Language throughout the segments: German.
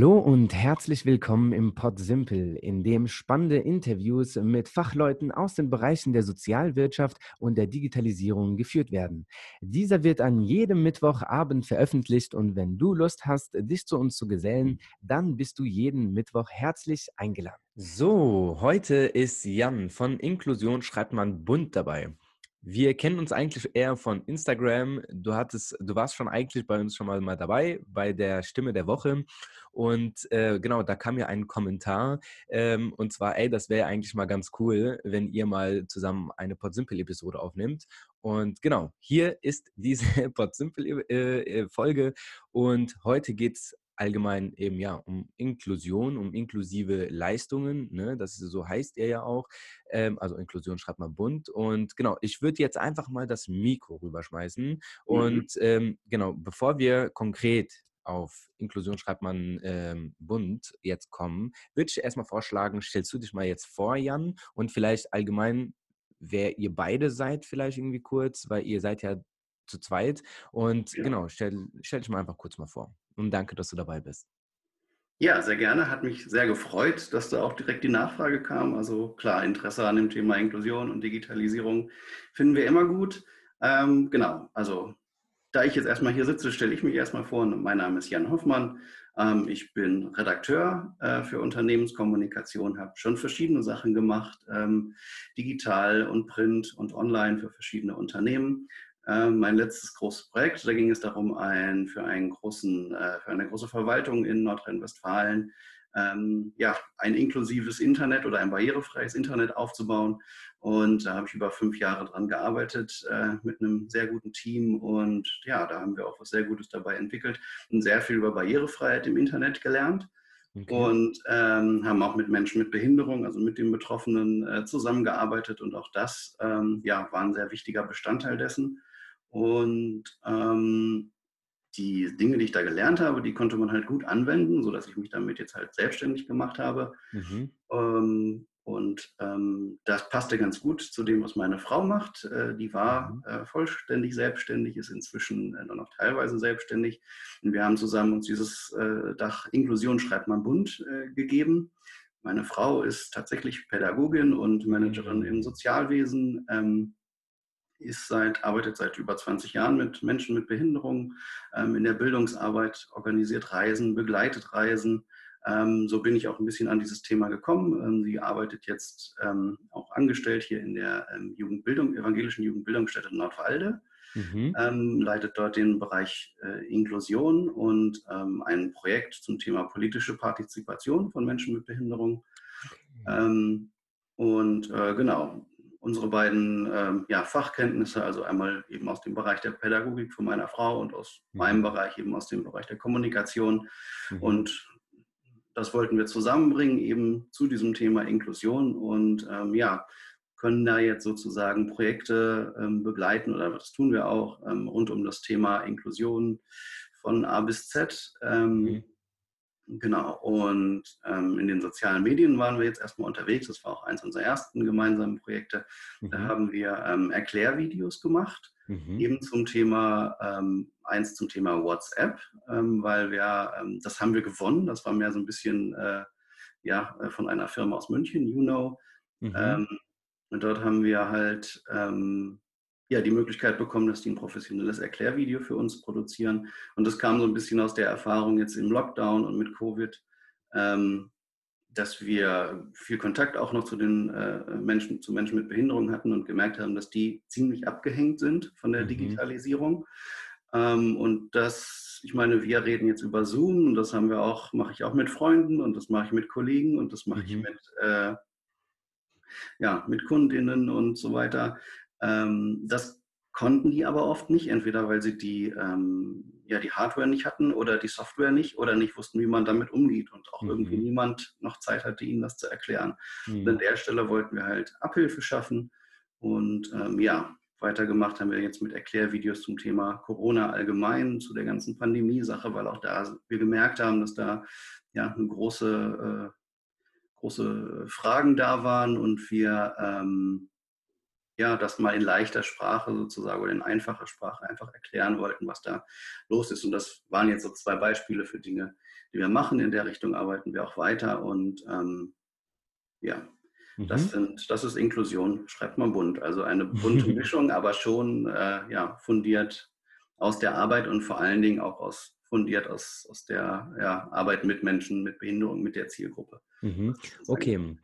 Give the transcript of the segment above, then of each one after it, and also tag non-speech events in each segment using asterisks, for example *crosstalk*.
Hallo und herzlich willkommen im Pod Simple, in dem spannende Interviews mit Fachleuten aus den Bereichen der Sozialwirtschaft und der Digitalisierung geführt werden. Dieser wird an jedem Mittwochabend veröffentlicht und wenn du Lust hast, dich zu uns zu gesellen, dann bist du jeden Mittwoch herzlich eingeladen. So, heute ist Jan von Inklusion schreibt man bunt dabei. Wir kennen uns eigentlich eher von Instagram. Du hattest, du warst schon eigentlich bei uns schon mal, mal dabei bei der Stimme der Woche. Und äh, genau, da kam ja ein Kommentar. Ähm, und zwar, ey, das wäre eigentlich mal ganz cool, wenn ihr mal zusammen eine Podsimple-Episode aufnimmt. Und genau, hier ist *laughs* diese Podsimple-Folge. Äh, und heute geht es allgemein eben ja um Inklusion, um inklusive Leistungen. Ne? Das so heißt er ja auch. Ähm, also Inklusion schreibt man bunt. Und genau, ich würde jetzt einfach mal das Mikro rüberschmeißen. Mhm. Und mhm. ähm, genau, bevor wir konkret auf Inklusion schreibt man ähm, bunt jetzt kommen, würde ich erstmal vorschlagen, stellst du dich mal jetzt vor, Jan, und vielleicht allgemein, wer ihr beide seid, vielleicht irgendwie kurz, weil ihr seid ja zu zweit. Und ja. genau, stell, stell dich mal einfach kurz mal vor. Und danke, dass du dabei bist. Ja, sehr gerne. Hat mich sehr gefreut, dass da auch direkt die Nachfrage kam. Also klar, Interesse an dem Thema Inklusion und Digitalisierung finden wir immer gut. Ähm, genau, also da ich jetzt erstmal hier sitze, stelle ich mich erstmal vor. Mein Name ist Jan Hoffmann. Ähm, ich bin Redakteur äh, für Unternehmenskommunikation, habe schon verschiedene Sachen gemacht, ähm, digital und print und online für verschiedene Unternehmen. Ähm, mein letztes großes Projekt. Da ging es darum, ein, für, einen großen, äh, für eine große Verwaltung in Nordrhein-Westfalen ähm, ja, ein inklusives Internet oder ein barrierefreies Internet aufzubauen. Und da habe ich über fünf Jahre dran gearbeitet äh, mit einem sehr guten Team. Und ja, da haben wir auch was sehr Gutes dabei entwickelt und sehr viel über Barrierefreiheit im Internet gelernt. Okay. Und ähm, haben auch mit Menschen mit Behinderung, also mit den Betroffenen, äh, zusammengearbeitet. Und auch das ähm, ja, war ein sehr wichtiger Bestandteil dessen. Und ähm, die Dinge, die ich da gelernt habe, die konnte man halt gut anwenden, sodass ich mich damit jetzt halt selbstständig gemacht habe. Mhm. Ähm, und ähm, das passte ganz gut zu dem, was meine Frau macht. Äh, die war mhm. äh, vollständig selbstständig, ist inzwischen äh, nur noch teilweise selbstständig. Und wir haben zusammen uns dieses äh, Dach Inklusion schreibt man bunt äh, gegeben. Meine Frau ist tatsächlich Pädagogin und Managerin mhm. im Sozialwesen. Ähm, ist seit, arbeitet seit über 20 Jahren mit Menschen mit Behinderung ähm, in der Bildungsarbeit, organisiert Reisen, begleitet Reisen. Ähm, so bin ich auch ein bisschen an dieses Thema gekommen. Ähm, sie arbeitet jetzt ähm, auch angestellt hier in der ähm, Jugendbildung, evangelischen Jugendbildungsstätte Nordwalde. Mhm. Ähm, leitet dort den Bereich äh, Inklusion und ein Projekt zum Thema politische Partizipation von Menschen mit Behinderung. Okay. und äh, genau, unsere beiden ähm, ja, Fachkenntnisse, also einmal eben aus dem Bereich der Pädagogik von meiner Frau und aus mhm. meinem Bereich eben aus dem Bereich der Kommunikation. Mhm. Und das wollten wir zusammenbringen eben zu diesem Thema Inklusion und ähm, ja, können da jetzt sozusagen Projekte ähm, begleiten oder das tun wir auch ähm, rund um das Thema Inklusion von A bis Z. Ähm, mhm. Genau, und ähm, in den sozialen Medien waren wir jetzt erstmal unterwegs. Das war auch eins unserer ersten gemeinsamen Projekte. Mhm. Da haben wir ähm, Erklärvideos gemacht, mhm. eben zum Thema, ähm, eins zum Thema WhatsApp, ähm, weil wir, ähm, das haben wir gewonnen. Das war mehr so ein bisschen äh, ja, äh, von einer Firma aus München, you know. Mhm. Ähm, und dort haben wir halt ja, die Möglichkeit bekommen, dass die ein professionelles Erklärvideo für uns produzieren. Und das kam so ein bisschen aus der Erfahrung jetzt im Lockdown und mit Covid, ähm, dass wir viel Kontakt auch noch zu den äh, Menschen, zu Menschen mit Behinderung hatten und gemerkt haben, dass die ziemlich abgehängt sind von der mhm. Digitalisierung. Ähm, und das, ich meine, wir reden jetzt über Zoom und das haben wir auch, mache ich auch mit Freunden und das mache ich mit Kollegen und das mache mhm. ich mit, äh, ja, mit Kundinnen und so weiter. Ähm, das konnten die aber oft nicht, entweder weil sie die, ähm, ja, die Hardware nicht hatten oder die Software nicht oder nicht wussten, wie man damit umgeht und auch mhm. irgendwie niemand noch Zeit hatte, ihnen das zu erklären. Mhm. Und an der Stelle wollten wir halt Abhilfe schaffen und ähm, ja, weitergemacht haben wir jetzt mit Erklärvideos zum Thema Corona allgemein, zu der ganzen Pandemie-Sache, weil auch da wir gemerkt haben, dass da ja eine große, äh, große Fragen da waren und wir ähm, ja, das mal in leichter Sprache sozusagen oder in einfacher Sprache einfach erklären wollten, was da los ist. Und das waren jetzt so zwei Beispiele für Dinge, die wir machen. In der Richtung arbeiten wir auch weiter. Und ähm, ja, mhm. das, sind, das ist Inklusion, schreibt man bunt. Also eine *laughs* bunte Mischung, aber schon äh, ja, fundiert aus der Arbeit und vor allen Dingen auch aus fundiert aus, aus der ja, Arbeit mit Menschen mit Behinderung, mit der Zielgruppe. Mhm. Okay.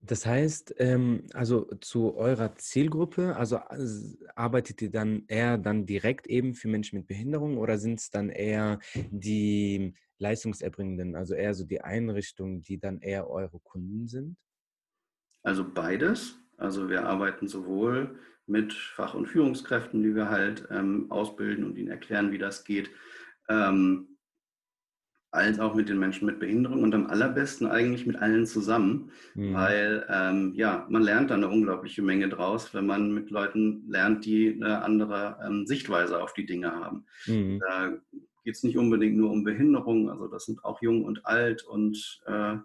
Das heißt, ähm, also zu eurer Zielgruppe, also arbeitet ihr dann eher dann direkt eben für Menschen mit Behinderung oder sind es dann eher die Leistungserbringenden, also eher so die Einrichtungen, die dann eher eure Kunden sind? Also beides. Also wir arbeiten sowohl mit Fach- und Führungskräften, die wir halt ähm, ausbilden und ihnen erklären, wie das geht, ähm, als auch mit den Menschen mit Behinderung und am allerbesten eigentlich mit allen zusammen, mhm. weil ähm, ja, man lernt da eine unglaubliche Menge draus, wenn man mit Leuten lernt, die eine andere ähm, Sichtweise auf die Dinge haben. Mhm. Da geht es nicht unbedingt nur um Behinderung, also das sind auch jung und alt und äh,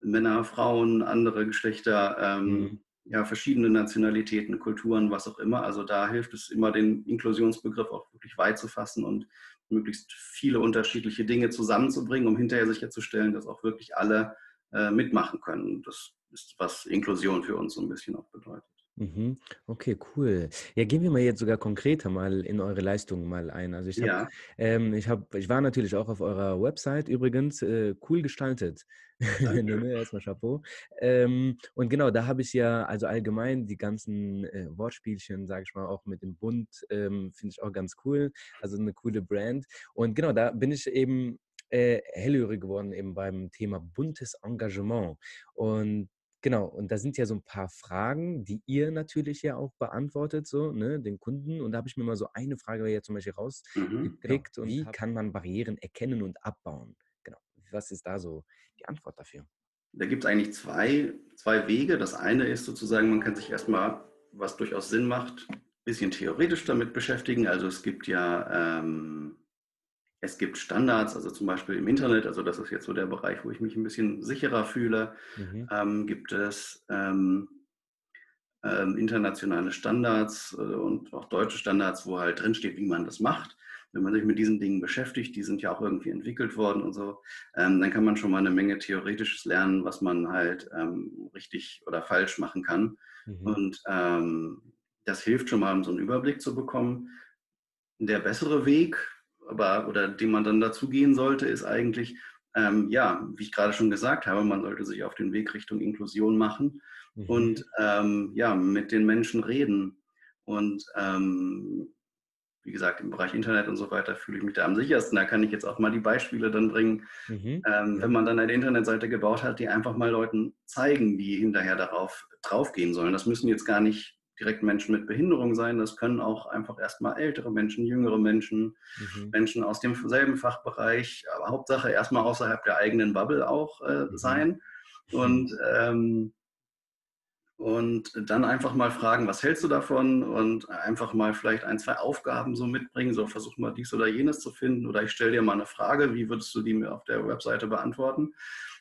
Männer, Frauen, andere Geschlechter, ähm, mhm. ja, verschiedene Nationalitäten, Kulturen, was auch immer. Also da hilft es immer, den Inklusionsbegriff auch wirklich weit zu fassen und möglichst viele unterschiedliche Dinge zusammenzubringen, um hinterher sicherzustellen, dass auch wirklich alle äh, mitmachen können. Das ist, was Inklusion für uns so ein bisschen auch bedeutet. Mhm. Okay, cool. Ja, gehen wir mal jetzt sogar konkreter mal in eure Leistungen mal ein. Also ich, hab, ja. ähm, ich, hab, ich war natürlich auch auf eurer Website übrigens, äh, cool gestaltet. *laughs* Erstmal Chapeau. Ähm, und genau, da habe ich ja, also allgemein die ganzen äh, Wortspielchen, sage ich mal, auch mit dem Bund, ähm, finde ich auch ganz cool. Also eine coole Brand. Und genau, da bin ich eben äh, hellhörig geworden eben beim Thema buntes Engagement. Und Genau, und da sind ja so ein paar Fragen, die ihr natürlich ja auch beantwortet, so, ne, den Kunden. Und da habe ich mir mal so eine Frage ja zum Beispiel rausgepickt. Mhm, genau. Wie kann man Barrieren erkennen und abbauen? Genau. Was ist da so die Antwort dafür? Da gibt es eigentlich zwei, zwei Wege. Das eine ist sozusagen, man kann sich erstmal, was durchaus Sinn macht, ein bisschen theoretisch damit beschäftigen. Also es gibt ja ähm, es gibt Standards, also zum Beispiel im Internet, also das ist jetzt so der Bereich, wo ich mich ein bisschen sicherer fühle, mhm. ähm, gibt es ähm, ähm, internationale Standards äh, und auch deutsche Standards, wo halt drinsteht, wie man das macht. Wenn man sich mit diesen Dingen beschäftigt, die sind ja auch irgendwie entwickelt worden und so, ähm, dann kann man schon mal eine Menge Theoretisches lernen, was man halt ähm, richtig oder falsch machen kann. Mhm. Und ähm, das hilft schon mal, um so einen Überblick zu bekommen. Der bessere Weg, aber oder dem man dann dazu gehen sollte, ist eigentlich, ähm, ja, wie ich gerade schon gesagt habe, man sollte sich auf den Weg Richtung Inklusion machen mhm. und ähm, ja, mit den Menschen reden. Und ähm, wie gesagt, im Bereich Internet und so weiter fühle ich mich da am sichersten. Da kann ich jetzt auch mal die Beispiele dann bringen. Mhm. Ähm, wenn man dann eine Internetseite gebaut hat, die einfach mal Leuten zeigen, wie hinterher darauf draufgehen sollen. Das müssen jetzt gar nicht direkt Menschen mit Behinderung sein. Das können auch einfach erstmal ältere Menschen, jüngere Menschen, mhm. Menschen aus demselben Fachbereich, aber Hauptsache erstmal außerhalb der eigenen Bubble auch äh, mhm. sein. Und, ähm, und dann einfach mal fragen, was hältst du davon? Und einfach mal vielleicht ein, zwei Aufgaben so mitbringen. So, versuch mal dies oder jenes zu finden. Oder ich stelle dir mal eine Frage, wie würdest du die mir auf der Webseite beantworten?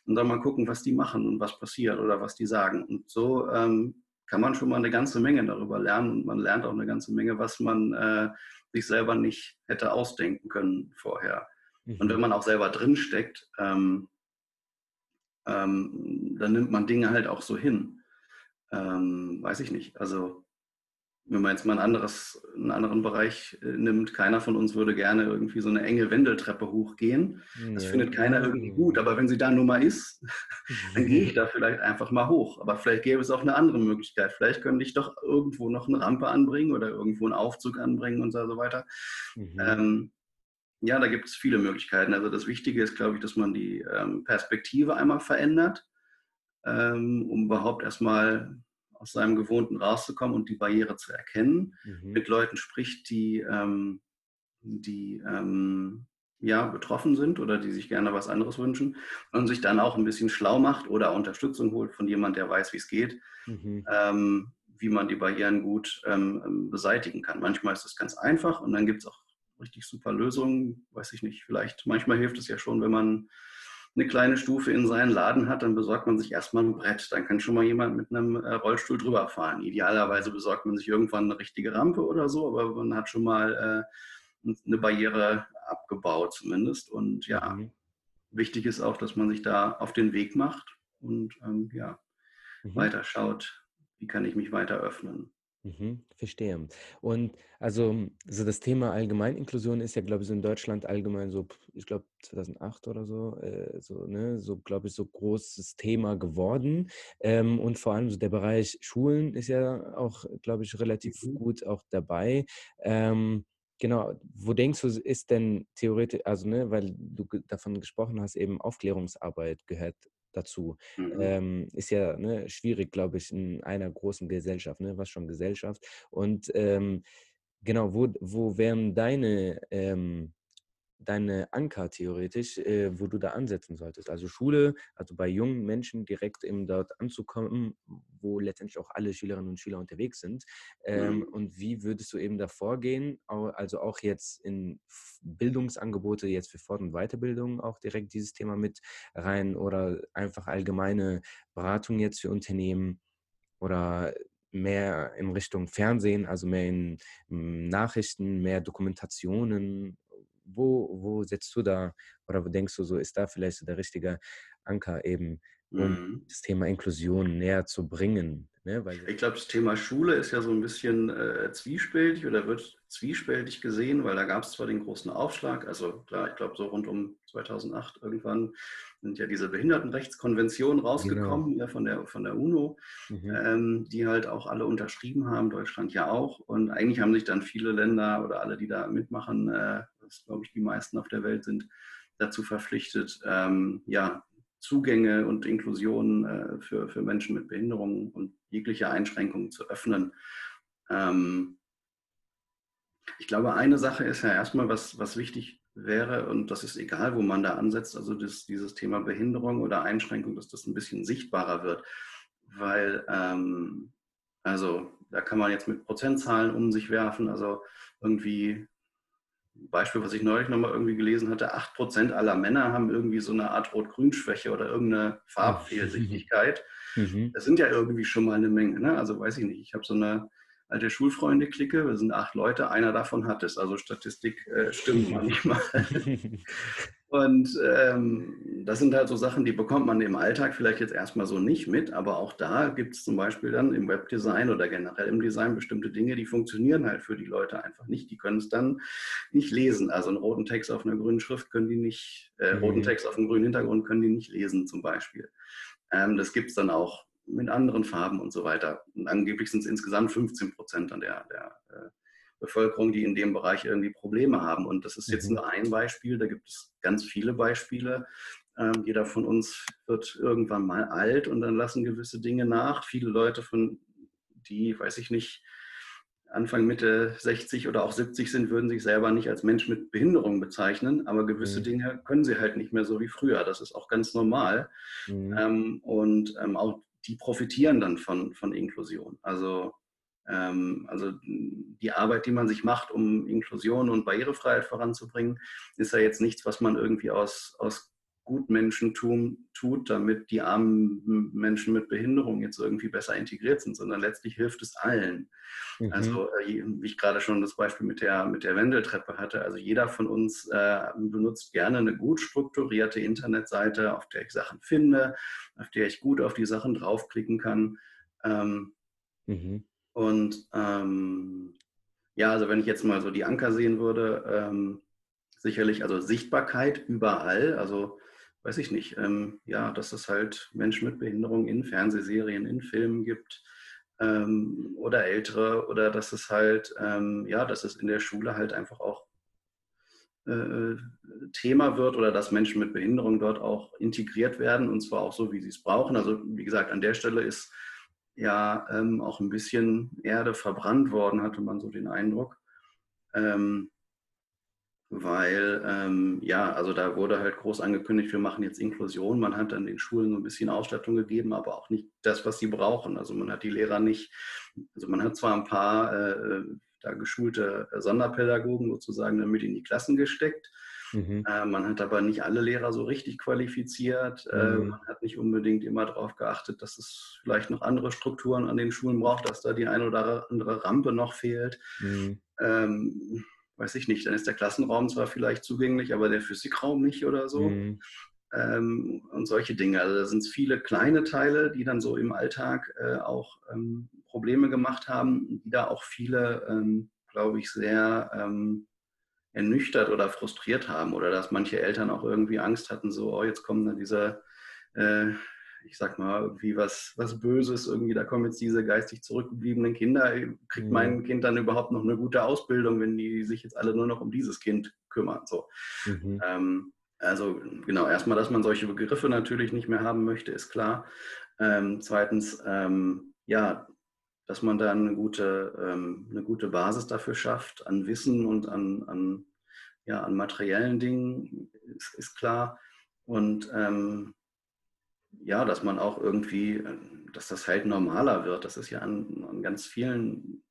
Und dann mal gucken, was die machen und was passiert oder was die sagen. Und so ähm, kann man schon mal eine ganze Menge darüber lernen und man lernt auch eine ganze Menge, was man äh, sich selber nicht hätte ausdenken können vorher. Mhm. Und wenn man auch selber drinsteckt, ähm, ähm, dann nimmt man Dinge halt auch so hin. Ähm, weiß ich nicht. Also wenn man jetzt mal ein anderes, einen anderen Bereich äh, nimmt, keiner von uns würde gerne irgendwie so eine enge Wendeltreppe hochgehen. Das ja. findet keiner irgendwie gut. Aber wenn sie da nur mal ist, *laughs* dann gehe ich da vielleicht einfach mal hoch. Aber vielleicht gäbe es auch eine andere Möglichkeit. Vielleicht könnte ich doch irgendwo noch eine Rampe anbringen oder irgendwo einen Aufzug anbringen und so weiter. Mhm. Ähm, ja, da gibt es viele Möglichkeiten. Also das Wichtige ist, glaube ich, dass man die ähm, Perspektive einmal verändert, ähm, um überhaupt erstmal aus seinem Gewohnten rauszukommen und die Barriere zu erkennen, mhm. mit Leuten spricht, die, ähm, die ähm, ja, betroffen sind oder die sich gerne was anderes wünschen und sich dann auch ein bisschen schlau macht oder Unterstützung holt von jemand, der weiß, wie es geht, mhm. ähm, wie man die Barrieren gut ähm, beseitigen kann. Manchmal ist es ganz einfach und dann gibt es auch richtig super Lösungen, weiß ich nicht, vielleicht manchmal hilft es ja schon, wenn man eine kleine Stufe in seinen Laden hat, dann besorgt man sich erstmal ein Brett. Dann kann schon mal jemand mit einem äh, Rollstuhl drüber fahren. Idealerweise besorgt man sich irgendwann eine richtige Rampe oder so, aber man hat schon mal äh, eine Barriere abgebaut zumindest. Und ja, mhm. wichtig ist auch, dass man sich da auf den Weg macht und ähm, ja, mhm. weiter schaut, wie kann ich mich weiter öffnen. Mhm, verstehe. Und also so das Thema Allgemeininklusion ist ja, glaube ich, so in Deutschland allgemein so, ich glaube 2008 oder so, äh, so, ne, so glaube ich, so großes Thema geworden. Ähm, und vor allem so der Bereich Schulen ist ja auch, glaube ich, relativ mhm. gut auch dabei. Ähm, Genau, wo denkst du, ist denn theoretisch, also ne, weil du davon gesprochen hast, eben Aufklärungsarbeit gehört dazu. Mhm. Ähm, ist ja ne, schwierig, glaube ich, in einer großen Gesellschaft, ne, was schon Gesellschaft. Und ähm, genau, wo, wo wären deine ähm, deine Anker theoretisch, äh, wo du da ansetzen solltest. Also Schule, also bei jungen Menschen direkt eben dort anzukommen, wo letztendlich auch alle Schülerinnen und Schüler unterwegs sind. Ähm, mhm. Und wie würdest du eben da vorgehen? Also auch jetzt in Bildungsangebote, jetzt für Fort- und Weiterbildung auch direkt dieses Thema mit rein oder einfach allgemeine Beratung jetzt für Unternehmen oder mehr in Richtung Fernsehen, also mehr in Nachrichten, mehr Dokumentationen wo, wo setzt du da oder wo denkst du so, ist da vielleicht so der richtige Anker eben, um mhm. das Thema Inklusion näher zu bringen? Ne? ich glaube, das Thema Schule ist ja so ein bisschen äh, zwiespältig oder wird zwiespältig gesehen, weil da gab es zwar den großen Aufschlag, also klar, ich glaube so rund um 2008 irgendwann sind ja diese Behindertenrechtskonventionen rausgekommen genau. ja, von, der, von der UNO, mhm. ähm, die halt auch alle unterschrieben haben, Deutschland ja auch. Und eigentlich haben sich dann viele Länder oder alle, die da mitmachen, äh, das glaube ich die meisten auf der Welt sind, dazu verpflichtet, ähm, ja, Zugänge und Inklusion äh, für, für Menschen mit Behinderungen und jegliche Einschränkungen zu öffnen. Ähm, ich glaube, eine Sache ist ja erstmal, was, was wichtig wäre, und das ist egal, wo man da ansetzt, also das, dieses Thema Behinderung oder Einschränkung, dass das ein bisschen sichtbarer wird. Weil, ähm, also da kann man jetzt mit Prozentzahlen um sich werfen, also irgendwie Beispiel, was ich neulich nochmal irgendwie gelesen hatte, 8% aller Männer haben irgendwie so eine Art Rot-Grün-Schwäche oder irgendeine Farbfehlsichtigkeit. Mhm. Das sind ja irgendwie schon mal eine Menge. Ne? Also weiß ich nicht, ich habe so eine alte Schulfreunde-Clique, wir sind acht Leute, einer davon hat es. Also Statistik äh, stimmt *laughs* manchmal. *laughs* Und ähm, das sind halt so Sachen, die bekommt man im Alltag vielleicht jetzt erstmal so nicht mit, aber auch da gibt es zum Beispiel dann im Webdesign oder generell im Design bestimmte Dinge, die funktionieren halt für die Leute einfach nicht. Die können es dann nicht lesen. Also einen roten Text auf einer grünen Schrift können die nicht, äh, mhm. roten Text auf einem grünen Hintergrund können die nicht lesen zum Beispiel. Ähm, das gibt es dann auch mit anderen Farben und so weiter. Und angeblich sind es insgesamt 15 Prozent an der, der äh, Bevölkerung, die in dem Bereich irgendwie Probleme haben. Und das ist jetzt mhm. nur ein Beispiel, da gibt es ganz viele Beispiele. Ähm, jeder von uns wird irgendwann mal alt und dann lassen gewisse Dinge nach. Viele Leute von die, weiß ich nicht, Anfang, Mitte 60 oder auch 70 sind, würden sich selber nicht als Mensch mit Behinderung bezeichnen, aber gewisse mhm. Dinge können sie halt nicht mehr so wie früher. Das ist auch ganz normal. Mhm. Ähm, und ähm, auch die profitieren dann von, von Inklusion. Also, also die Arbeit, die man sich macht, um Inklusion und Barrierefreiheit voranzubringen, ist ja jetzt nichts, was man irgendwie aus, aus Gutmenschentum tut, damit die armen Menschen mit Behinderung jetzt irgendwie besser integriert sind, sondern letztlich hilft es allen. Mhm. Also äh, wie ich gerade schon das Beispiel mit der, mit der Wendeltreppe hatte, also jeder von uns äh, benutzt gerne eine gut strukturierte Internetseite, auf der ich Sachen finde, auf der ich gut auf die Sachen draufklicken kann. Ähm, mhm. Und ähm, ja, also wenn ich jetzt mal so die Anker sehen würde, ähm, sicherlich, also Sichtbarkeit überall, also weiß ich nicht, ähm, ja, dass es halt Menschen mit Behinderung in Fernsehserien, in Filmen gibt ähm, oder Ältere oder dass es halt, ähm, ja, dass es in der Schule halt einfach auch äh, Thema wird oder dass Menschen mit Behinderung dort auch integriert werden und zwar auch so, wie sie es brauchen. Also wie gesagt, an der Stelle ist ja ähm, auch ein bisschen Erde verbrannt worden, hatte man so den Eindruck. Ähm, weil ähm, ja, also da wurde halt groß angekündigt, wir machen jetzt Inklusion. Man hat dann den Schulen so ein bisschen Ausstattung gegeben, aber auch nicht das, was sie brauchen. Also man hat die Lehrer nicht, also man hat zwar ein paar äh, da geschulte Sonderpädagogen sozusagen damit in die Klassen gesteckt, Mhm. Äh, man hat aber nicht alle Lehrer so richtig qualifiziert. Äh, mhm. man hat nicht unbedingt immer darauf geachtet, dass es vielleicht noch andere Strukturen an den Schulen braucht, dass da die eine oder andere Rampe noch fehlt. Mhm. Ähm, weiß ich nicht, dann ist der Klassenraum zwar vielleicht zugänglich, aber der Physikraum nicht oder so. Mhm. Ähm, und solche Dinge. Also da sind es viele kleine Teile, die dann so im Alltag äh, auch ähm, Probleme gemacht haben, die da auch viele, ähm, glaube ich, sehr ähm, ernüchtert oder frustriert haben oder dass manche Eltern auch irgendwie Angst hatten, so, oh, jetzt kommt da dieser, äh, ich sag mal, irgendwie was, was Böses, irgendwie, da kommen jetzt diese geistig zurückgebliebenen Kinder, kriegt mhm. mein Kind dann überhaupt noch eine gute Ausbildung, wenn die sich jetzt alle nur noch um dieses Kind kümmern, so. Mhm. Ähm, also genau, erstmal, dass man solche Begriffe natürlich nicht mehr haben möchte, ist klar. Ähm, zweitens, ähm, ja, dass man da eine gute, ähm, eine gute Basis dafür schafft, an Wissen und an, an, ja, an materiellen Dingen, ist, ist klar. Und ähm, ja, dass man auch irgendwie, dass das halt normaler wird. Das ist ja an, an ganz vielen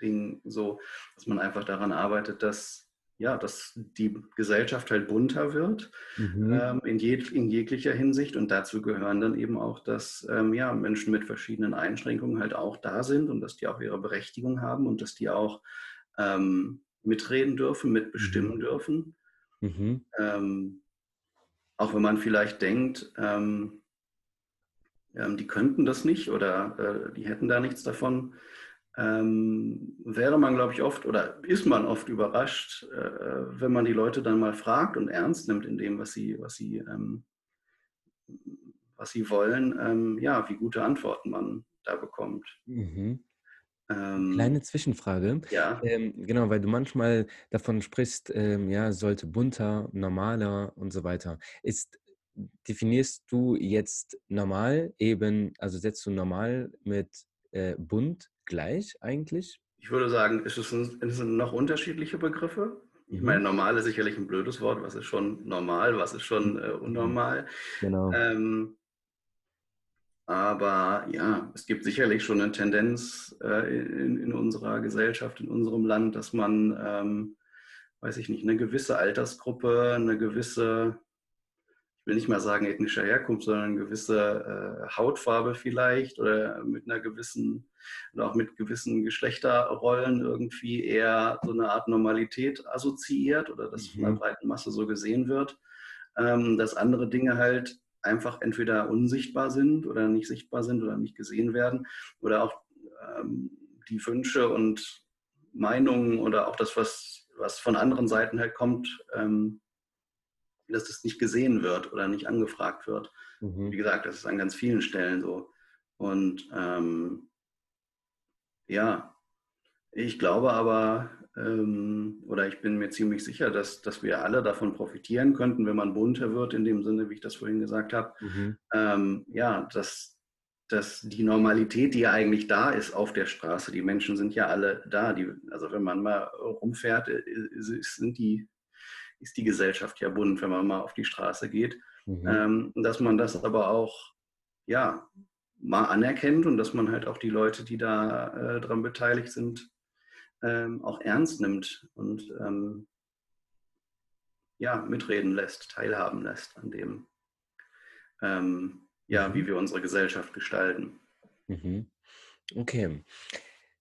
Dingen so, dass man einfach daran arbeitet, dass ja, dass die Gesellschaft halt bunter wird mhm. ähm, in, jeg in, jeglicher Hinsicht. Und dazu gehören dann eben auch, dass ähm, ja, Menschen mit verschiedenen Einschränkungen halt auch da sind und dass die auch ihre Berechtigung haben und dass die auch ähm, mitreden dürfen, mitbestimmen mhm. dürfen. Mhm. Ähm, auch wenn man vielleicht denkt, ähm, ähm, die könnten das nicht oder äh, die hätten da nichts davon ähm, wäre man, glaube ich, oft oder ist man oft überrascht, äh, wenn man die Leute dann mal fragt und ernst nimmt in dem, was sie, was sie, ähm, was sie wollen, ähm, ja, wie gute Antworten man da bekommt. Mhm. Ähm, Kleine Zwischenfrage. Ja. Ähm, genau, weil du manchmal davon sprichst, ähm, ja, sollte bunter, normaler und so weiter. Ist definierst du jetzt normal eben, also setzt du normal mit äh, bunt gleich eigentlich? Ich würde sagen, es, ein, es sind noch unterschiedliche Begriffe. Ich mhm. meine, normal ist sicherlich ein blödes Wort. Was ist schon normal, was ist schon äh, unnormal? Genau. Ähm, aber ja, es gibt sicherlich schon eine Tendenz äh, in, in, unserer Gesellschaft, in unserem Land, dass man, ähm, weiß ich nicht, eine gewisse Altersgruppe, eine gewisse will nicht mal sagen ethnischer Herkunft, sondern eine gewisse äh, Hautfarbe vielleicht oder mit einer gewissen oder auch mit gewissen Geschlechterrollen irgendwie eher so eine Art Normalität assoziiert oder das mhm. von der breiten Masse so gesehen wird, ähm, dass andere Dinge halt einfach entweder unsichtbar sind oder nicht sichtbar sind oder nicht gesehen werden oder auch ähm, die Wünsche und Meinungen oder auch das, was, was von anderen Seiten halt kommt, ähm, dass das nicht gesehen wird oder nicht angefragt wird. Mhm. Wie gesagt, das ist an ganz vielen Stellen so. Und ähm, ja, ich glaube aber, ähm, oder ich bin mir ziemlich sicher, dass, dass wir alle davon profitieren könnten, wenn man bunter wird, in dem Sinne, wie ich das vorhin gesagt habe. Mhm. Ähm, ja, dass, dass die Normalität, die ja eigentlich da ist auf der Straße, die Menschen sind ja alle da. Die, also wenn man mal rumfährt, äh, sind die ist die Gesellschaft ja bunt, wenn man mal auf die Straße geht. Mhm. Ähm, dass man das aber auch, ja, mal anerkennt und dass man halt auch die Leute, die da äh, dran beteiligt sind, ähm, auch ernst nimmt und ähm, ja, mitreden lässt, teilhaben lässt an dem, ähm, ja, mhm. wie wir unsere Gesellschaft gestalten. Mhm. Okay.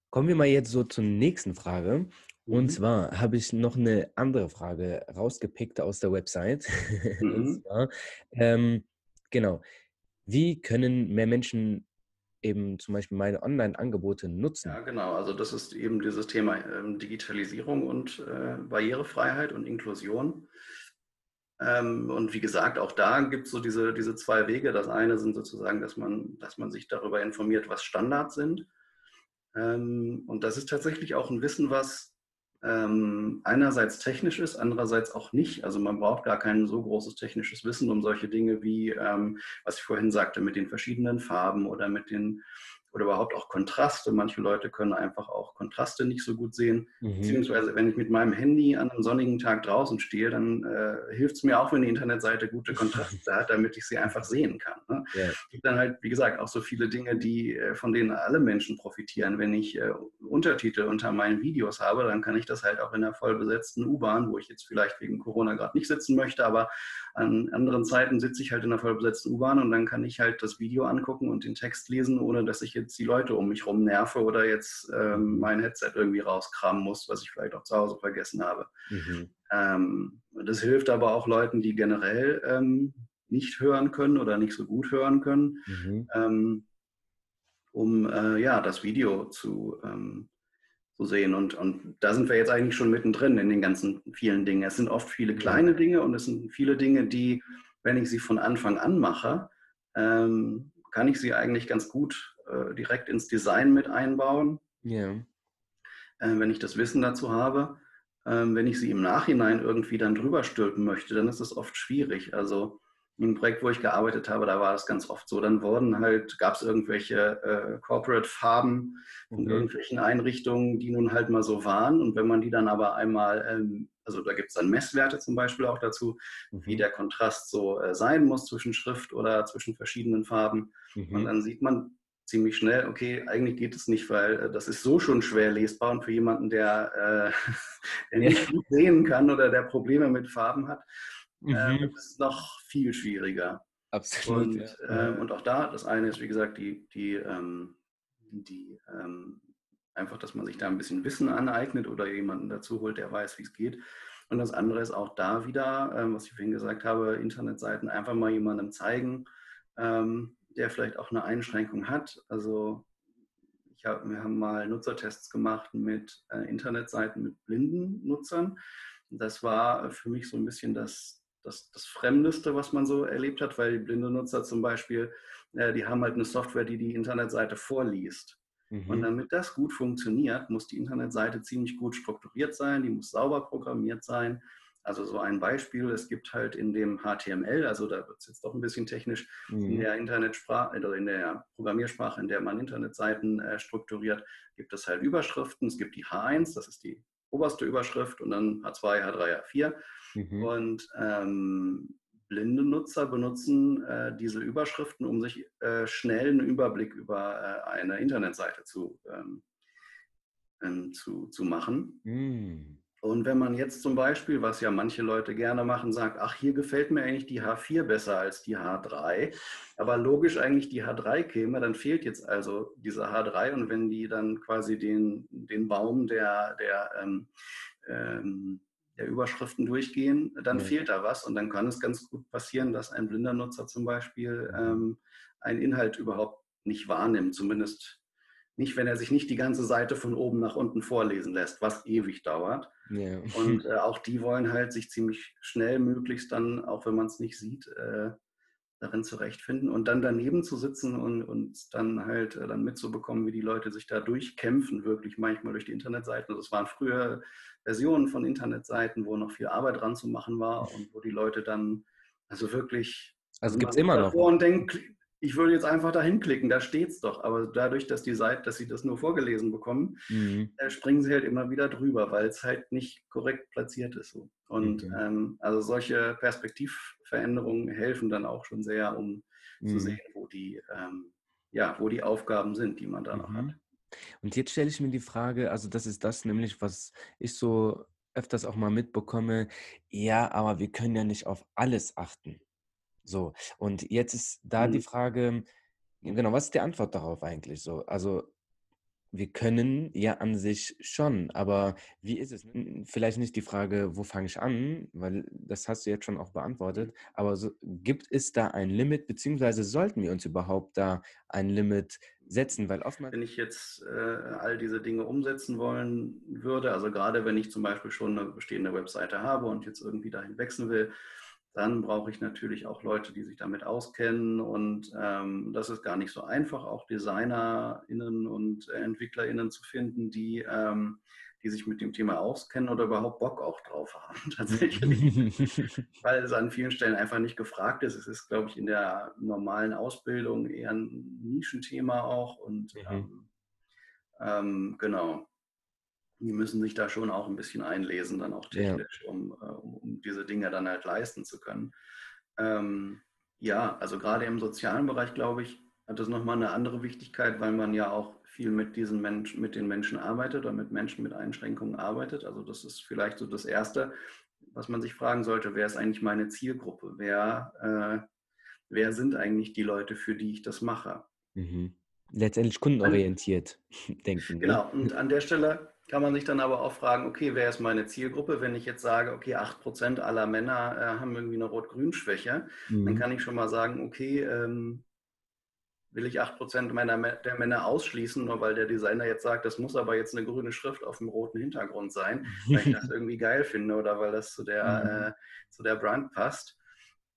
Kommen wir mal jetzt so zur nächsten Frage. Und mhm. zwar habe ich noch eine andere Frage rausgepickt aus der Website. *laughs* Mhm. Zwar, ähm, genau, wie können mehr Menschen eben zum Beispiel meine Online-Angebote nutzen? Ja, genau. Also das ist eben dieses Thema ähm, Digitalisierung und äh, Barrierefreiheit und Inklusion. Ähm, und wie gesagt, auch da gibt es so diese, diese zwei Wege. Das eine sind sozusagen, dass man, dass man sich darüber informiert, was Standards sind. Ähm, und das ist tatsächlich auch ein Wissen, was ähm, einerseits technisch ist, andererseits auch nicht. Also man braucht gar kein so großes technisches Wissen, um solche Dinge wie, ähm, was ich vorhin sagte, mit den verschiedenen Farben oder mit den oder überhaupt auch Kontraste. Manche Leute können einfach auch Kontraste nicht so gut sehen. Mhm. Beziehungsweise, wenn ich mit meinem Handy an einem sonnigen Tag draußen stehe, dann äh, hilft es mir auch, wenn die Internetseite gute Kontraste hat, damit ich sie einfach sehen kann. Ne? Ja. Es gibt dann halt, wie gesagt, auch so viele Dinge, die, äh, von denen alle Menschen profitieren. Wenn ich äh, Untertitel unter meinen Videos habe, dann kann ich das halt auch in der vollbesetzten U-Bahn, wo ich jetzt vielleicht wegen Corona gerade nicht sitzen möchte, aber an anderen Zeiten sitze ich halt in der vollbesetzten U-Bahn und dann kann ich halt das Video angucken und den Text lesen, ohne dass ich jetzt die Leute um mich rum nerve oder jetzt ähm, mein Headset irgendwie rauskramen muss, was ich vielleicht auch zu Hause vergessen habe. Mhm. Ähm, das hilft aber auch Leuten, die generell ähm, nicht hören können oder nicht so gut hören können, mhm. Ähm, um äh, ja, das Video zu, ähm, zu sehen. Und, und da sind wir jetzt eigentlich schon mittendrin in den ganzen vielen Dingen. Es sind oft viele kleine Dinge und es sind viele Dinge, die, wenn ich sie von Anfang an mache, ähm, kann ich sie eigentlich ganz gut äh, direkt ins Design mit einbauen. Yeah. Äh, wenn ich das Wissen dazu habe. Ähm, wenn ich sie im Nachhinein irgendwie dann drüber stülpen möchte, dann ist es oft schwierig. Also im Projekt, wo ich gearbeitet habe, da war das ganz oft so. Dann wurden halt, gab es irgendwelche äh, Corporate-Farben von mhm. irgendwelchen Einrichtungen, die nun halt mal so waren. Und wenn man die dann aber einmal, ähm, also da gibt es dann Messwerte zum Beispiel auch dazu, mhm. wie der Kontrast so äh, sein muss zwischen Schrift oder zwischen verschiedenen Farben. Mhm. Und dann sieht man ziemlich schnell, okay, eigentlich geht es nicht, weil äh, das ist so schon schwer lesbar und für jemanden, der, äh, *laughs* der nicht gut sehen kann oder der Probleme mit Farben hat, Mhm. Ähm, das ist noch viel schwieriger. Absolut. Und, ja. ähm, und auch da, das eine ist, wie gesagt, die, die, ähm, die ähm, einfach, dass man sich da ein bisschen Wissen aneignet oder jemanden dazu holt, der weiß, wie es geht. Und das andere ist auch da wieder, ähm, was ich vorhin gesagt habe, Internetseiten einfach mal jemandem zeigen, ähm, der vielleicht auch eine Einschränkung hat. Also ich hab, wir haben mal Nutzertests gemacht mit äh, Internetseiten mit blinden Nutzern. Das war für mich so ein bisschen das, das, das Fremdeste, was man so erlebt hat, weil die blinde Nutzer zum Beispiel, äh, die haben halt eine Software, die die Internetseite vorliest. Mhm. Und damit das gut funktioniert, muss die Internetseite ziemlich gut strukturiert sein, die muss sauber programmiert sein. Also so ein Beispiel, es gibt halt in dem HTML, also da wird es jetzt doch ein bisschen technisch, mhm. in der Internetsprache oder in der Programmiersprache, in der man Internetseiten äh, strukturiert, gibt es halt Überschriften. Es gibt die H1, das ist die oberste Überschrift und dann H2, H3, H4. Mhm. Und ähm, blinde Nutzer benutzen äh, diese Überschriften, um sich äh, schnell einen Überblick über äh, eine Internetseite zu, ähm, ähm, zu, zu machen. Mhm. Und wenn man jetzt zum Beispiel, was ja manche Leute gerne machen, sagt, ach, hier gefällt mir eigentlich die H4 besser als die H3, aber logisch eigentlich die H3 käme, dann fehlt jetzt also diese H3 und wenn die dann quasi den, den Baum der, der ähm, ähm, der Überschriften durchgehen, dann ja. fehlt da was und dann kann es ganz gut passieren, dass ein blinder Nutzer zum Beispiel mhm. ähm, einen Inhalt überhaupt nicht wahrnimmt, zumindest nicht, wenn er sich nicht die ganze Seite von oben nach unten vorlesen lässt, was ewig dauert. Ja. Und *laughs* äh, auch die wollen halt sich ziemlich schnell möglichst dann, auch wenn man es nicht sieht, äh, darin zurechtfinden und dann daneben zu sitzen und, und dann halt äh, dann mitzubekommen, wie die Leute sich da durchkämpfen, wirklich manchmal durch die Internetseiten. Also es waren früher Versionen von Internetseiten, wo noch viel Arbeit dran zu machen war und wo die Leute dann also wirklich also gibt es immer noch und denken, ich würde jetzt einfach da hinklicken, da steht es doch. Aber dadurch, dass die Seite, dass sie das nur vorgelesen bekommen, mhm. äh, springen sie halt immer wieder drüber, weil es halt nicht korrekt platziert ist. So. Und okay. ähm, also solche Perspektivveränderungen helfen dann auch schon sehr, um mhm. zu sehen, wo die, ähm, ja, wo die Aufgaben sind, die man da noch mhm. hat. Und jetzt stelle ich mir die Frage, also das ist das nämlich, was ich so öfters auch mal mitbekomme, ja, aber wir können ja nicht auf alles achten. So, und jetzt ist da mhm. die Frage, genau, was ist die Antwort darauf eigentlich so? Also wir können ja an sich schon, aber wie ist es? Vielleicht nicht die Frage, wo fange ich an, weil das hast du jetzt schon auch beantwortet, aber so, gibt es da ein Limit, beziehungsweise sollten wir uns überhaupt da ein Limit setzen? Weil oftmals. Wenn ich jetzt äh, all diese Dinge umsetzen wollen würde, also gerade wenn ich zum Beispiel schon eine bestehende Webseite habe und jetzt irgendwie dahin wechseln will, dann brauche ich natürlich auch Leute, die sich damit auskennen. Und ähm, das ist gar nicht so einfach, auch DesignerInnen und EntwicklerInnen zu finden, die ähm, die sich mit dem Thema auskennen oder überhaupt Bock auch drauf haben, *laughs* tatsächlich. *laughs* Weil es an vielen Stellen einfach nicht gefragt ist. Es ist, glaube ich, in der normalen Ausbildung eher ein Nischenthema auch. Und mhm. ähm, ähm, genau, die müssen sich da schon auch ein bisschen einlesen, dann auch technisch, ja. um, äh, um, um, diese Dinge dann halt leisten zu können. Ähm, ja, also gerade im sozialen Bereich, glaube ich, hat das nochmal eine andere Wichtigkeit, weil man ja auch viel mit diesen Menschen, mit den Menschen arbeitet oder mit Menschen mit Einschränkungen arbeitet. Also das ist vielleicht so das Erste, was man sich fragen sollte, wer ist eigentlich meine Zielgruppe? Wer, äh, wer sind eigentlich die Leute, für die ich das mache? Mhm. Letztendlich kundenorientiert *laughs* denken. Ne? Genau, und an der Stelle kann man sich dann aber auch fragen, okay, wer ist meine Zielgruppe? Wenn ich jetzt sage, okay, 8% aller Männer äh, haben irgendwie eine Rot-Grün-Schwäche, mhm. dann kann ich schon mal sagen, okay, ähm, will ich 8% meiner, der Männer ausschließen, nur weil der Designer jetzt sagt, das muss aber jetzt eine grüne Schrift auf dem roten Hintergrund sein, weil ich das *laughs* irgendwie geil finde oder weil das zu der, mhm. äh, zu der Brand passt.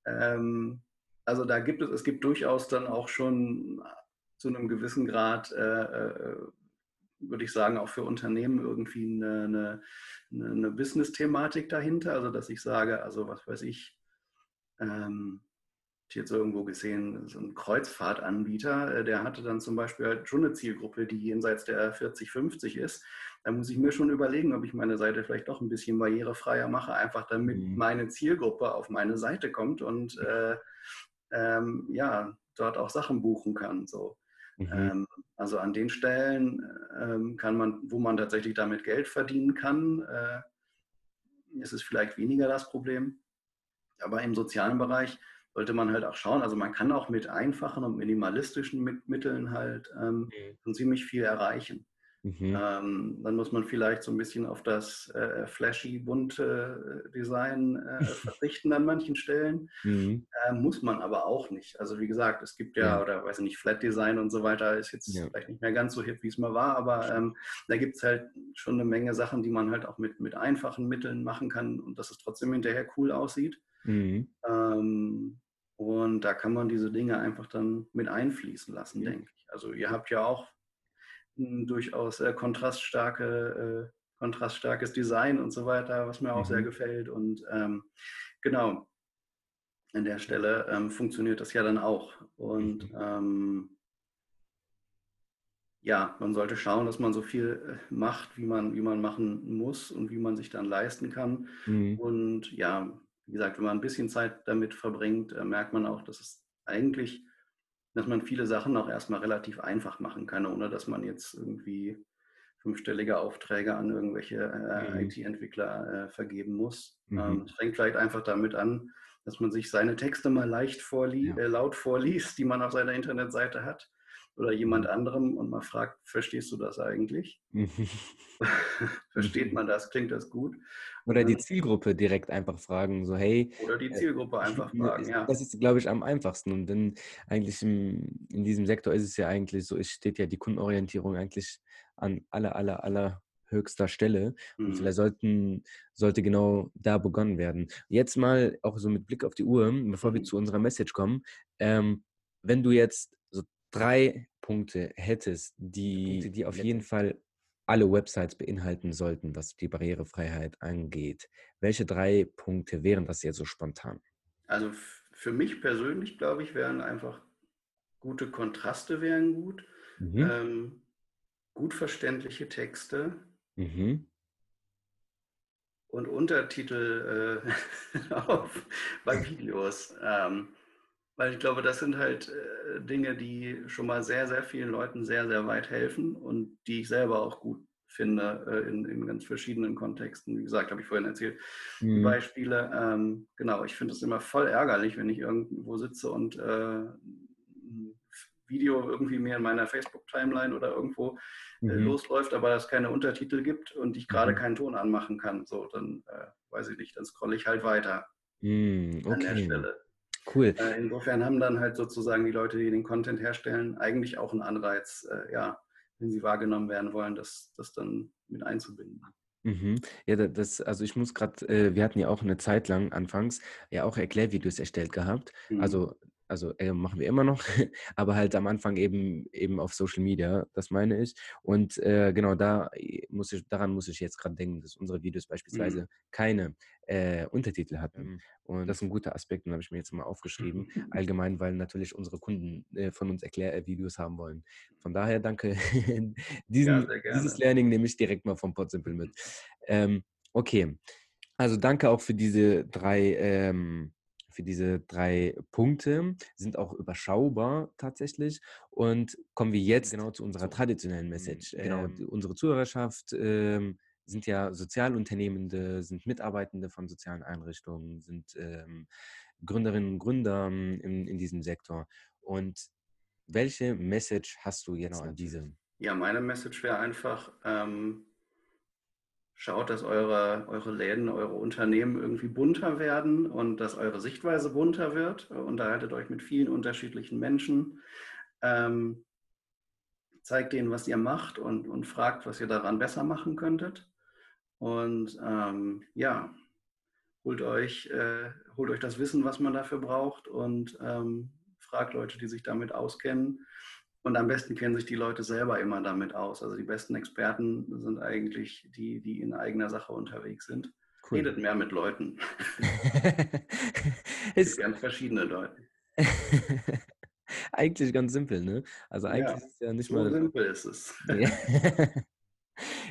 Ähm, also da gibt es, es gibt durchaus dann auch schon zu einem gewissen Grad äh, äh würde ich sagen, auch für Unternehmen irgendwie eine, eine, eine Business-Thematik dahinter. Also, dass ich sage, also was weiß ich, ähm, ich jetzt irgendwo gesehen, so ein Kreuzfahrtanbieter, äh, der hatte dann zum Beispiel halt schon eine Zielgruppe, die jenseits der 40, 50 ist. Da muss ich mir schon überlegen, ob ich meine Seite vielleicht doch ein bisschen barrierefreier mache, einfach damit mhm. meine Zielgruppe auf meine Seite kommt und äh, ähm, ja, dort auch Sachen buchen kann. So. Mhm. Ähm, also an den Stellen ähm, kann man, wo man tatsächlich damit Geld verdienen kann, äh, ist es vielleicht weniger das Problem. Aber im sozialen Bereich sollte man halt auch schauen. Also man kann auch mit einfachen und minimalistischen Mitteln halt ähm, mhm. schon ziemlich viel erreichen. Mhm. Ähm, dann muss man vielleicht so ein bisschen auf das äh, flashy, bunte äh, Design äh, *laughs* verzichten an manchen Stellen. Mhm. Äh, muss man aber auch nicht. Also wie gesagt, es gibt ja, ja. oder weiß ich nicht, Flat Design und so weiter ist jetzt ja. vielleicht nicht mehr ganz so hip, wie es mal war, aber ähm, da gibt es halt schon eine Menge Sachen, die man halt auch mit, mit einfachen Mitteln machen kann und dass es trotzdem hinterher cool aussieht. Mhm. Ähm, und da kann man diese Dinge einfach dann mit einfließen lassen, denke ich. Also ihr habt ja auch durchaus äh, kontraststarke, äh, kontraststarkes Design und so weiter, was mir auch mhm. sehr gefällt. Und ähm, genau, an der Stelle ähm, funktioniert das ja dann auch. Und mhm. ähm, ja, man sollte schauen, dass man so viel äh, macht, wie man, wie man machen muss und wie man sich dann leisten kann. Mhm. Und ja, wie gesagt, wenn man ein bisschen Zeit damit verbringt, äh, merkt man auch, dass es eigentlich dass man viele Sachen auch erstmal relativ einfach machen kann, ohne dass man jetzt irgendwie fünfstellige Aufträge an irgendwelche äh, mhm. IT-Entwickler äh, vergeben muss. Mhm. Ähm, es fängt vielleicht einfach damit an, dass man sich seine Texte mal leicht vorlie ja. äh, laut vorliest, die man auf seiner Internetseite hat oder jemand anderem und mal fragt, verstehst du das eigentlich? *laughs* *laughs* Versteht man das? Klingt das gut? Oder die Zielgruppe direkt einfach fragen, so hey. Oder die äh, Zielgruppe äh, einfach fragen, ja. Das ist, glaube ich, am einfachsten. Und dann eigentlich im, in diesem Sektor ist es ja eigentlich so, es steht ja die Kundenorientierung eigentlich an aller, aller, aller höchster Stelle. Und mhm. vielleicht sollten, sollte genau da begonnen werden. Jetzt mal auch so mit Blick auf die Uhr, bevor wir mhm. zu unserer Message kommen. Ähm, wenn du jetzt drei Punkte hättest, die, die auf jeden Fall alle Websites beinhalten sollten, was die Barrierefreiheit angeht, welche drei Punkte wären das jetzt so spontan? Also für mich persönlich, glaube ich, wären einfach gute Kontraste wären gut, mhm. ähm, gut verständliche Texte mhm. und Untertitel äh, *laughs* auf, bei Videos. Ähm, weil ich glaube, das sind halt äh, Dinge, die schon mal sehr, sehr vielen Leuten sehr, sehr weit helfen und die ich selber auch gut finde äh, in, in ganz verschiedenen Kontexten. Wie gesagt, habe ich vorhin erzählt, mhm. Beispiele. Ähm, genau, ich finde es immer voll ärgerlich, wenn ich irgendwo sitze und äh, ein Video irgendwie mir in meiner Facebook-Timeline oder irgendwo äh, mhm. losläuft, aber es keine Untertitel gibt und ich gerade mhm. keinen Ton anmachen kann. So, dann äh, weiß ich nicht, dann scrolle ich halt weiter okay. Mhm, an der Stelle. Cool. Äh, insofern haben dann halt sozusagen die Leute, die den Content herstellen, eigentlich auch einen Anreiz, äh, ja, wenn sie wahrgenommen werden wollen, das, das dann mit einzubinden. Mhm. Ja, das, also ich muss gerade, äh, wir hatten ja auch eine Zeit lang anfangs ja auch Erklärvideos erstellt gehabt. Mhm. Also also äh, machen wir immer noch, *laughs* aber halt am Anfang eben eben auf Social Media, das meine ich. Und äh, genau da äh, muss ich, daran muss ich jetzt gerade denken, dass unsere Videos mhm. beispielsweise mhm. keine äh, Untertitel hatten. Mhm. Und das ist ein guter Aspekt, den habe ich mir jetzt mal aufgeschrieben. Allgemein, weil natürlich unsere Kunden äh, von uns Erklärvideos haben wollen. Von daher danke. *laughs* Diesen, ja, dieses Learning nehme ich direkt mal vom Podsimple mit. *laughs* Ähm, okay. Also danke auch für diese drei ähm, für diese drei Punkte, sind auch überschaubar tatsächlich. Und kommen wir jetzt genau zu unserer traditionellen mhm, Message. Genau, ähm, unsere Zuhörerschaft ähm, sind ja Sozialunternehmende, sind Mitarbeitende von sozialen Einrichtungen, sind ähm, Gründerinnen und Gründer in, in diesem Sektor. Und welche Message hast du jetzt genau, an diese? Ja, meine Message wäre einfach, ähm, schaut, dass eure, eure Läden, eure Unternehmen irgendwie bunter werden und dass eure Sichtweise bunter wird. Unterhaltet euch mit vielen unterschiedlichen Menschen. Ähm, zeigt denen, was ihr macht und, und fragt, was ihr daran besser machen könntet. Und ähm, ja, holt euch, äh, holt euch das Wissen, was man dafür braucht und ähm, fragt Leute, die sich damit auskennen und am besten kennen sich die Leute selber immer damit aus. Also die besten Experten sind eigentlich die, die in eigener Sache unterwegs sind. Cool. Redet mehr mit Leuten. *laughs* es ganz verschiedene Leute. *laughs* eigentlich ganz simpel, ne? Also eigentlich ja, ist es ja nicht so mal. So simpel ist es. *laughs*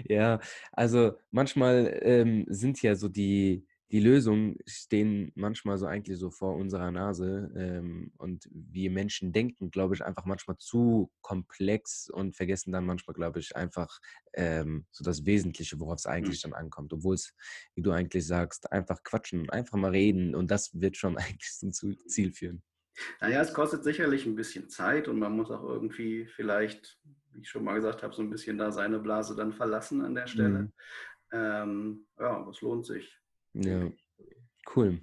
ja, also manchmal ähm, sind ja so die, die Lösungen stehen manchmal so eigentlich so vor unserer Nase ähm, und wir Menschen denken, glaube ich, einfach manchmal zu komplex und vergessen dann manchmal, glaube ich, einfach ähm, so das Wesentliche, worauf es hm. eigentlich dann ankommt. Obwohl es, wie du eigentlich sagst, einfach quatschen, einfach mal reden und das wird schon *laughs* eigentlich zum Ziel führen. Naja, es kostet sicherlich ein bisschen Zeit und man muss auch irgendwie vielleicht, wie ich schon mal gesagt habe, so ein bisschen da seine Blase dann verlassen an der Stelle. Mhm. Ähm, ja, aber es lohnt sich. Ja, cool.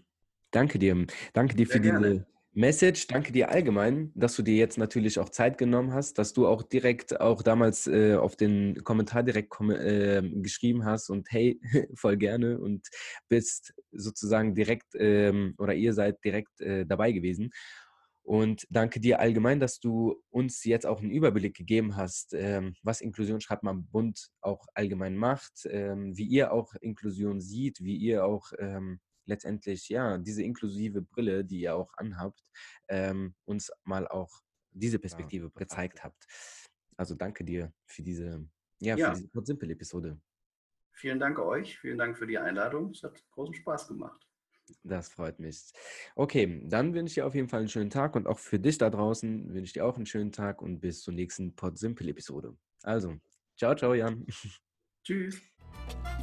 Danke dir. Danke dir Sehr für gerne. diese Message. Danke dir allgemein, dass du dir jetzt natürlich auch Zeit genommen hast, dass du auch direkt auch damals äh, auf den Kommentar direkt äh, geschrieben hast und hey, *laughs* voll gerne und bist sozusagen direkt ähm, oder ihr seid direkt äh, dabei gewesen. Und danke dir allgemein, dass du uns jetzt auch einen Überblick gegeben hast, ähm, was Inklusion schreibt man Bund auch allgemein macht, ähm, wie ihr auch Inklusion sieht, wie ihr auch ähm, letztendlich ja diese inklusive Brille, die ihr auch anhabt, uns mal auch diese Perspektive gezeigt habt. Also danke dir für diese ja, ja. für diese simple Episode. Vielen Dank euch, vielen Dank für die Einladung. Es hat großen Spaß gemacht. Das freut mich. Okay, dann wünsche ich dir auf jeden Fall einen schönen Tag und auch für dich da draußen wünsche ich dir auch einen schönen Tag und bis zur nächsten Pod Simple Episode. Also, ciao, ciao, Jan. Tschüss. *laughs*